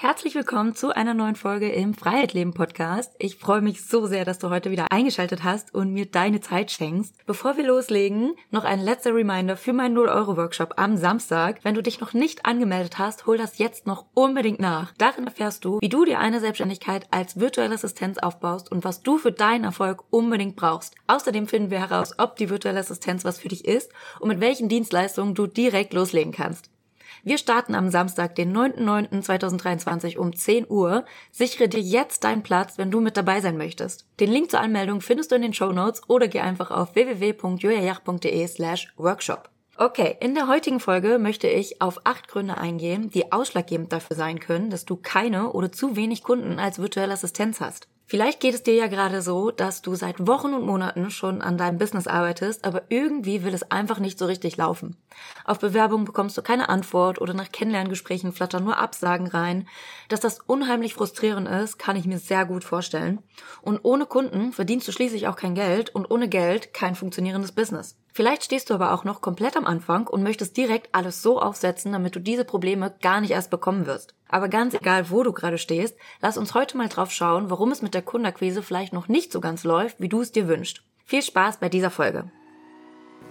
Herzlich willkommen zu einer neuen Folge im Freiheitsleben Podcast. Ich freue mich so sehr, dass du heute wieder eingeschaltet hast und mir deine Zeit schenkst. Bevor wir loslegen, noch ein letzter Reminder für meinen 0-Euro-Workshop am Samstag. Wenn du dich noch nicht angemeldet hast, hol das jetzt noch unbedingt nach. Darin erfährst du, wie du dir eine Selbstständigkeit als virtuelle Assistenz aufbaust und was du für deinen Erfolg unbedingt brauchst. Außerdem finden wir heraus, ob die virtuelle Assistenz was für dich ist und mit welchen Dienstleistungen du direkt loslegen kannst. Wir starten am Samstag, den 9.9.2023 um 10 Uhr. Sichere dir jetzt deinen Platz, wenn du mit dabei sein möchtest. Den Link zur Anmeldung findest du in den Show Notes oder geh einfach auf www.juliajach.de slash workshop. Okay, in der heutigen Folge möchte ich auf acht Gründe eingehen, die ausschlaggebend dafür sein können, dass du keine oder zu wenig Kunden als virtuelle Assistenz hast. Vielleicht geht es dir ja gerade so, dass du seit Wochen und Monaten schon an deinem Business arbeitest, aber irgendwie will es einfach nicht so richtig laufen. Auf Bewerbungen bekommst du keine Antwort oder nach Kennenlerngesprächen flattern nur Absagen rein. Dass das unheimlich frustrierend ist, kann ich mir sehr gut vorstellen. Und ohne Kunden verdienst du schließlich auch kein Geld und ohne Geld kein funktionierendes Business. Vielleicht stehst du aber auch noch komplett am Anfang und möchtest direkt alles so aufsetzen, damit du diese Probleme gar nicht erst bekommen wirst. Aber ganz egal, wo du gerade stehst, lass uns heute mal drauf schauen, warum es mit der Kundenakquise vielleicht noch nicht so ganz läuft, wie du es dir wünschst. Viel Spaß bei dieser Folge.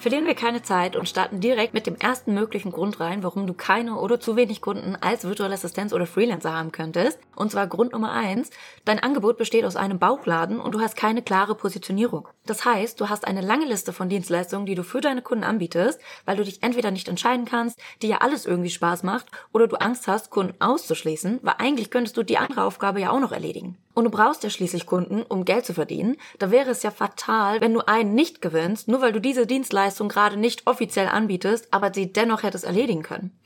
Verlieren wir keine Zeit und starten direkt mit dem ersten möglichen Grund rein, warum du keine oder zu wenig Kunden als virtuelle Assistenz oder Freelancer haben könntest. Und zwar Grund Nummer eins. Dein Angebot besteht aus einem Bauchladen und du hast keine klare Positionierung. Das heißt, du hast eine lange Liste von Dienstleistungen, die du für deine Kunden anbietest, weil du dich entweder nicht entscheiden kannst, dir ja alles irgendwie Spaß macht, oder du Angst hast, Kunden auszuschließen, weil eigentlich könntest du die andere Aufgabe ja auch noch erledigen. Und du brauchst ja schließlich Kunden, um Geld zu verdienen. Da wäre es ja fatal, wenn du einen nicht gewinnst, nur weil du diese Dienstleistung gerade nicht offiziell anbietest, aber sie dennoch hättest erledigen können.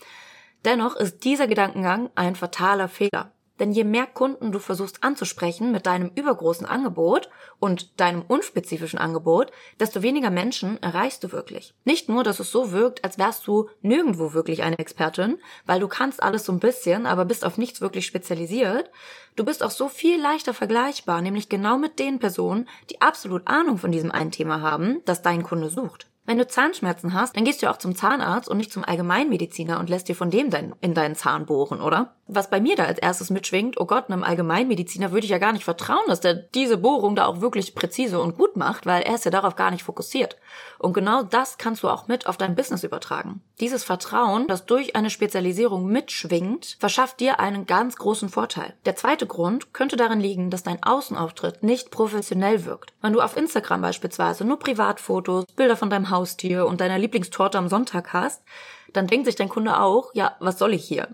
Dennoch ist dieser Gedankengang ein fataler Fehler. Denn je mehr Kunden du versuchst anzusprechen mit deinem übergroßen Angebot und deinem unspezifischen Angebot, desto weniger Menschen erreichst du wirklich. Nicht nur, dass es so wirkt, als wärst du nirgendwo wirklich eine Expertin, weil du kannst alles so ein bisschen, aber bist auf nichts wirklich spezialisiert. Du bist auch so viel leichter vergleichbar, nämlich genau mit den Personen, die absolut Ahnung von diesem einen Thema haben, das dein Kunde sucht. Wenn du Zahnschmerzen hast, dann gehst du auch zum Zahnarzt und nicht zum Allgemeinmediziner und lässt dir von dem dein, in deinen Zahn bohren, oder? Was bei mir da als erstes mitschwingt, oh Gott, einem Allgemeinmediziner würde ich ja gar nicht vertrauen, dass der diese Bohrung da auch wirklich präzise und gut macht, weil er ist ja darauf gar nicht fokussiert. Und genau das kannst du auch mit auf dein Business übertragen. Dieses Vertrauen, das durch eine Spezialisierung mitschwingt, verschafft dir einen ganz großen Vorteil. Der zweite Grund könnte darin liegen, dass dein Außenauftritt nicht professionell wirkt. Wenn du auf Instagram beispielsweise nur Privatfotos, Bilder von deinem Haustier und deiner Lieblingstorte am Sonntag hast, dann denkt sich dein Kunde auch, ja, was soll ich hier?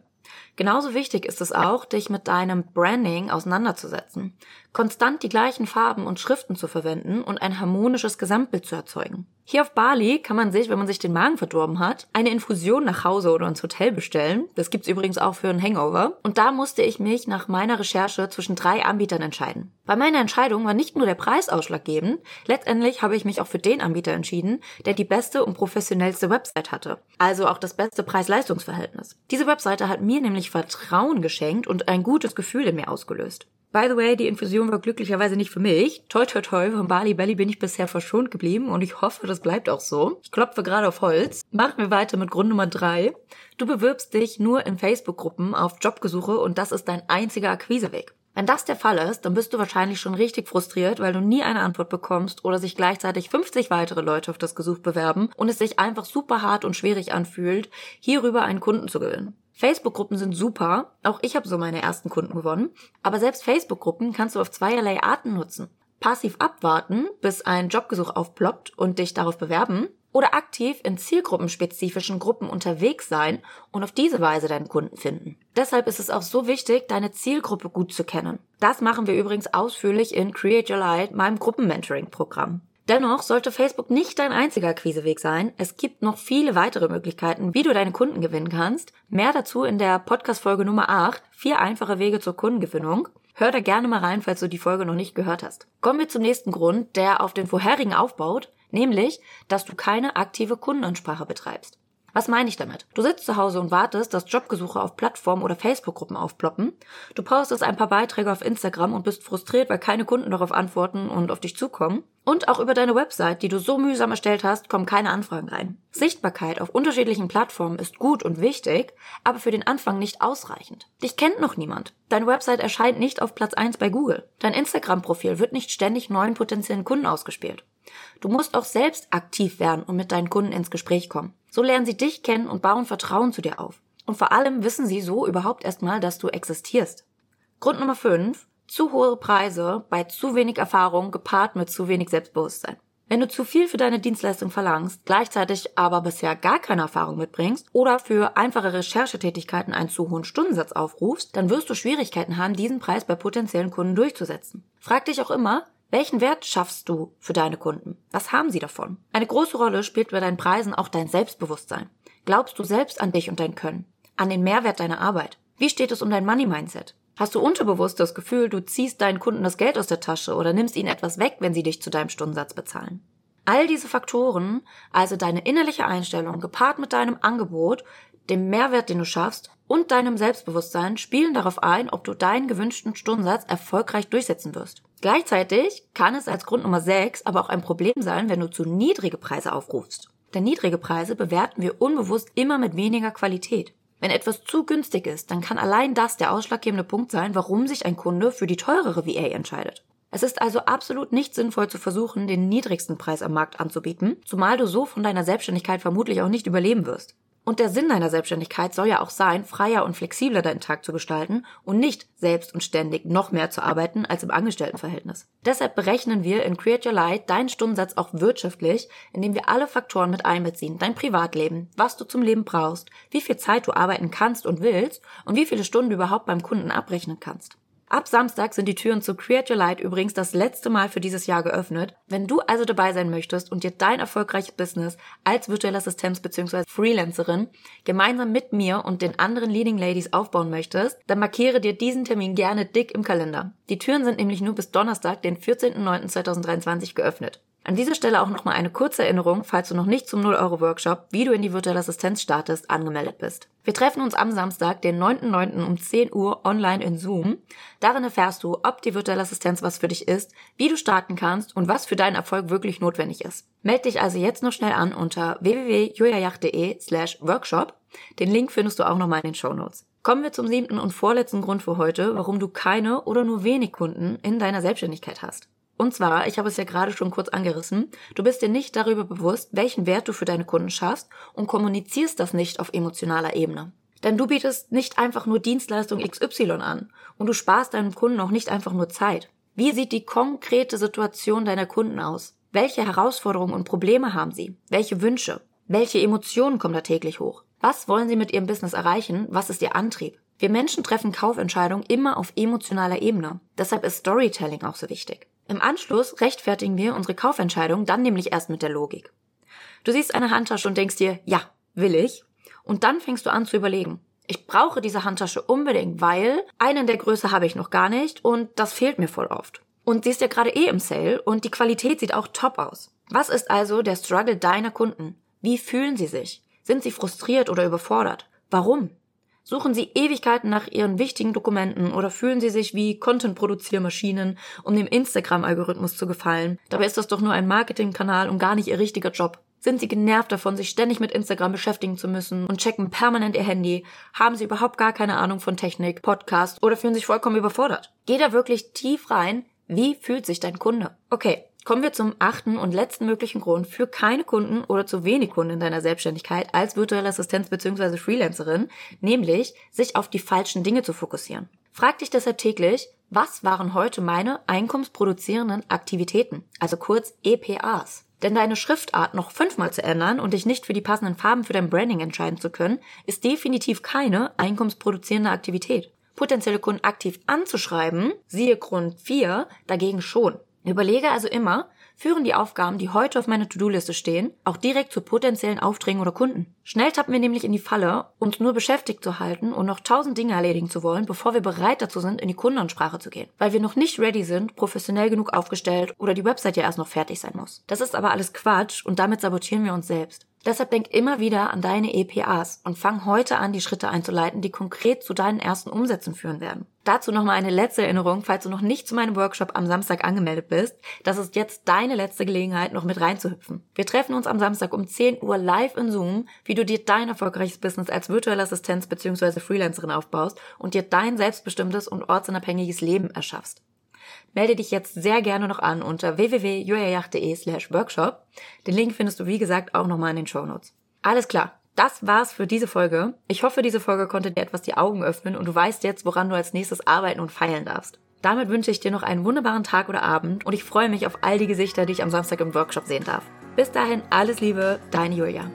Genauso wichtig ist es auch, dich mit deinem Branding auseinanderzusetzen, konstant die gleichen Farben und Schriften zu verwenden und ein harmonisches Gesamtbild zu erzeugen. Hier auf Bali kann man sich, wenn man sich den Magen verdorben hat, eine Infusion nach Hause oder ins Hotel bestellen. Das gibt's übrigens auch für einen Hangover. Und da musste ich mich nach meiner Recherche zwischen drei Anbietern entscheiden. Bei meiner Entscheidung war nicht nur der Preis ausschlaggebend, letztendlich habe ich mich auch für den Anbieter entschieden, der die beste und professionellste Website hatte. Also auch das beste Preis-Leistungs-Verhältnis. Diese Webseite hat mir nämlich Vertrauen geschenkt und ein gutes Gefühl in mir ausgelöst. By the way, die Infusion war glücklicherweise nicht für mich. Toi toi toi, von Bali Belly bin ich bisher verschont geblieben und ich hoffe, das bleibt auch so. Ich klopfe gerade auf Holz. Machen wir weiter mit Grund Nummer drei. Du bewirbst dich nur in Facebook-Gruppen auf Jobgesuche und das ist dein einziger Akquiseweg. Wenn das der Fall ist, dann bist du wahrscheinlich schon richtig frustriert, weil du nie eine Antwort bekommst oder sich gleichzeitig 50 weitere Leute auf das Gesuch bewerben und es sich einfach super hart und schwierig anfühlt, hierüber einen Kunden zu gewinnen. Facebook-Gruppen sind super. Auch ich habe so meine ersten Kunden gewonnen. Aber selbst Facebook-Gruppen kannst du auf zweierlei Arten nutzen. Passiv abwarten, bis ein Jobgesuch aufploppt und dich darauf bewerben. Oder aktiv in zielgruppenspezifischen Gruppen unterwegs sein und auf diese Weise deinen Kunden finden. Deshalb ist es auch so wichtig, deine Zielgruppe gut zu kennen. Das machen wir übrigens ausführlich in Create Your Light, meinem Gruppenmentoring-Programm. Dennoch sollte Facebook nicht dein einziger Akquiseweg sein. Es gibt noch viele weitere Möglichkeiten, wie du deine Kunden gewinnen kannst. Mehr dazu in der Podcast-Folge Nummer 8, vier einfache Wege zur Kundengewinnung. Hör da gerne mal rein, falls du die Folge noch nicht gehört hast. Kommen wir zum nächsten Grund, der auf den vorherigen aufbaut, nämlich, dass du keine aktive Kundenansprache betreibst. Was meine ich damit? Du sitzt zu Hause und wartest, dass Jobgesuche auf Plattformen oder Facebook-Gruppen aufploppen. Du postest ein paar Beiträge auf Instagram und bist frustriert, weil keine Kunden darauf antworten und auf dich zukommen. Und auch über deine Website, die du so mühsam erstellt hast, kommen keine Anfragen rein. Sichtbarkeit auf unterschiedlichen Plattformen ist gut und wichtig, aber für den Anfang nicht ausreichend. Dich kennt noch niemand. Deine Website erscheint nicht auf Platz 1 bei Google. Dein Instagram-Profil wird nicht ständig neuen potenziellen Kunden ausgespielt. Du musst auch selbst aktiv werden und mit deinen Kunden ins Gespräch kommen. So lernen sie dich kennen und bauen Vertrauen zu dir auf. Und vor allem wissen sie so überhaupt erstmal, dass du existierst. Grund Nummer 5. Zu hohe Preise bei zu wenig Erfahrung gepaart mit zu wenig Selbstbewusstsein. Wenn du zu viel für deine Dienstleistung verlangst, gleichzeitig aber bisher gar keine Erfahrung mitbringst oder für einfache Recherchetätigkeiten einen zu hohen Stundensatz aufrufst, dann wirst du Schwierigkeiten haben, diesen Preis bei potenziellen Kunden durchzusetzen. Frag dich auch immer, welchen Wert schaffst du für deine Kunden? Was haben sie davon? Eine große Rolle spielt bei deinen Preisen auch dein Selbstbewusstsein. Glaubst du selbst an dich und dein Können? An den Mehrwert deiner Arbeit? Wie steht es um dein Money-Mindset? Hast du unterbewusst das Gefühl, du ziehst deinen Kunden das Geld aus der Tasche oder nimmst ihnen etwas weg, wenn sie dich zu deinem Stundensatz bezahlen? All diese Faktoren, also deine innerliche Einstellung gepaart mit deinem Angebot, dem Mehrwert, den du schaffst und deinem Selbstbewusstsein spielen darauf ein, ob du deinen gewünschten Stundensatz erfolgreich durchsetzen wirst. Gleichzeitig kann es als Grund Nummer 6 aber auch ein Problem sein, wenn du zu niedrige Preise aufrufst. Denn niedrige Preise bewerten wir unbewusst immer mit weniger Qualität. Wenn etwas zu günstig ist, dann kann allein das der ausschlaggebende Punkt sein, warum sich ein Kunde für die teurere VA entscheidet. Es ist also absolut nicht sinnvoll zu versuchen, den niedrigsten Preis am Markt anzubieten, zumal du so von deiner Selbstständigkeit vermutlich auch nicht überleben wirst. Und der Sinn deiner Selbstständigkeit soll ja auch sein, freier und flexibler deinen Tag zu gestalten und nicht selbst und ständig noch mehr zu arbeiten als im Angestelltenverhältnis. Deshalb berechnen wir in Create Your Light deinen Stundensatz auch wirtschaftlich, indem wir alle Faktoren mit einbeziehen. Dein Privatleben, was du zum Leben brauchst, wie viel Zeit du arbeiten kannst und willst und wie viele Stunden du überhaupt beim Kunden abrechnen kannst. Ab Samstag sind die Türen zu Create Your Light übrigens das letzte Mal für dieses Jahr geöffnet. Wenn du also dabei sein möchtest und dir dein erfolgreiches Business als virtuelle Assistenz bzw. Freelancerin gemeinsam mit mir und den anderen Leading Ladies aufbauen möchtest, dann markiere dir diesen Termin gerne dick im Kalender. Die Türen sind nämlich nur bis Donnerstag, den 14.09.2023 geöffnet. An dieser Stelle auch nochmal eine kurze Erinnerung, falls du noch nicht zum 0-Euro-Workshop, wie du in die virtuelle Assistenz startest, angemeldet bist. Wir treffen uns am Samstag, den 9.9. um 10 Uhr online in Zoom. Darin erfährst du, ob die virtuelle Assistenz was für dich ist, wie du starten kannst und was für deinen Erfolg wirklich notwendig ist. Meld dich also jetzt noch schnell an unter www.juliajacht.de slash workshop. Den Link findest du auch nochmal in den Show Notes. Kommen wir zum siebten und vorletzten Grund für heute, warum du keine oder nur wenig Kunden in deiner Selbstständigkeit hast. Und zwar, ich habe es ja gerade schon kurz angerissen, du bist dir nicht darüber bewusst, welchen Wert du für deine Kunden schaffst und kommunizierst das nicht auf emotionaler Ebene. Denn du bietest nicht einfach nur Dienstleistung XY an und du sparst deinem Kunden auch nicht einfach nur Zeit. Wie sieht die konkrete Situation deiner Kunden aus? Welche Herausforderungen und Probleme haben sie? Welche Wünsche? Welche Emotionen kommen da täglich hoch? Was wollen sie mit ihrem Business erreichen? Was ist ihr Antrieb? Wir Menschen treffen Kaufentscheidungen immer auf emotionaler Ebene. Deshalb ist Storytelling auch so wichtig. Im Anschluss rechtfertigen wir unsere Kaufentscheidung dann nämlich erst mit der Logik. Du siehst eine Handtasche und denkst dir, ja, will ich. Und dann fängst du an zu überlegen. Ich brauche diese Handtasche unbedingt, weil einen der Größe habe ich noch gar nicht und das fehlt mir voll oft. Und sie ist ja gerade eh im Sale und die Qualität sieht auch top aus. Was ist also der Struggle deiner Kunden? Wie fühlen sie sich? Sind sie frustriert oder überfordert? Warum? Suchen Sie Ewigkeiten nach Ihren wichtigen Dokumenten oder fühlen Sie sich wie Content-Produziermaschinen, um dem Instagram-Algorithmus zu gefallen? Dabei ist das doch nur ein Marketingkanal und gar nicht Ihr richtiger Job. Sind Sie genervt davon, sich ständig mit Instagram beschäftigen zu müssen und checken permanent Ihr Handy? Haben Sie überhaupt gar keine Ahnung von Technik, Podcast oder fühlen sich vollkommen überfordert? Geh da wirklich tief rein. Wie fühlt sich dein Kunde? Okay, Kommen wir zum achten und letzten möglichen Grund für keine Kunden oder zu wenig Kunden in deiner Selbstständigkeit als virtuelle Assistenz bzw. Freelancerin, nämlich sich auf die falschen Dinge zu fokussieren. Frag dich deshalb täglich, was waren heute meine einkommensproduzierenden Aktivitäten, also kurz EPAs? Denn deine Schriftart noch fünfmal zu ändern und dich nicht für die passenden Farben für dein Branding entscheiden zu können, ist definitiv keine einkommensproduzierende Aktivität. Potenzielle Kunden aktiv anzuschreiben, siehe Grund 4, dagegen schon. Überlege also immer, führen die Aufgaben, die heute auf meiner To-Do-Liste stehen, auch direkt zu potenziellen Aufträgen oder Kunden. Schnell tappen wir nämlich in die Falle, uns nur beschäftigt zu halten und noch tausend Dinge erledigen zu wollen, bevor wir bereit dazu sind, in die Kundenansprache zu gehen. Weil wir noch nicht ready sind, professionell genug aufgestellt oder die Website ja erst noch fertig sein muss. Das ist aber alles Quatsch und damit sabotieren wir uns selbst. Deshalb denk immer wieder an deine EPAs und fang heute an, die Schritte einzuleiten, die konkret zu deinen ersten Umsätzen führen werden. Dazu nochmal eine letzte Erinnerung, falls du noch nicht zu meinem Workshop am Samstag angemeldet bist. Das ist jetzt deine letzte Gelegenheit, noch mit reinzuhüpfen. Wir treffen uns am Samstag um 10 Uhr live in Zoom, wie du dir dein erfolgreiches Business als virtuelle Assistenz bzw. Freelancerin aufbaust und dir dein selbstbestimmtes und ortsunabhängiges Leben erschaffst melde dich jetzt sehr gerne noch an unter www.juliajacht.de slash workshop. Den Link findest du, wie gesagt, auch nochmal in den Show Notes. Alles klar. Das war's für diese Folge. Ich hoffe, diese Folge konnte dir etwas die Augen öffnen und du weißt jetzt, woran du als nächstes arbeiten und feilen darfst. Damit wünsche ich dir noch einen wunderbaren Tag oder Abend und ich freue mich auf all die Gesichter, die ich am Samstag im Workshop sehen darf. Bis dahin alles Liebe, deine Julia.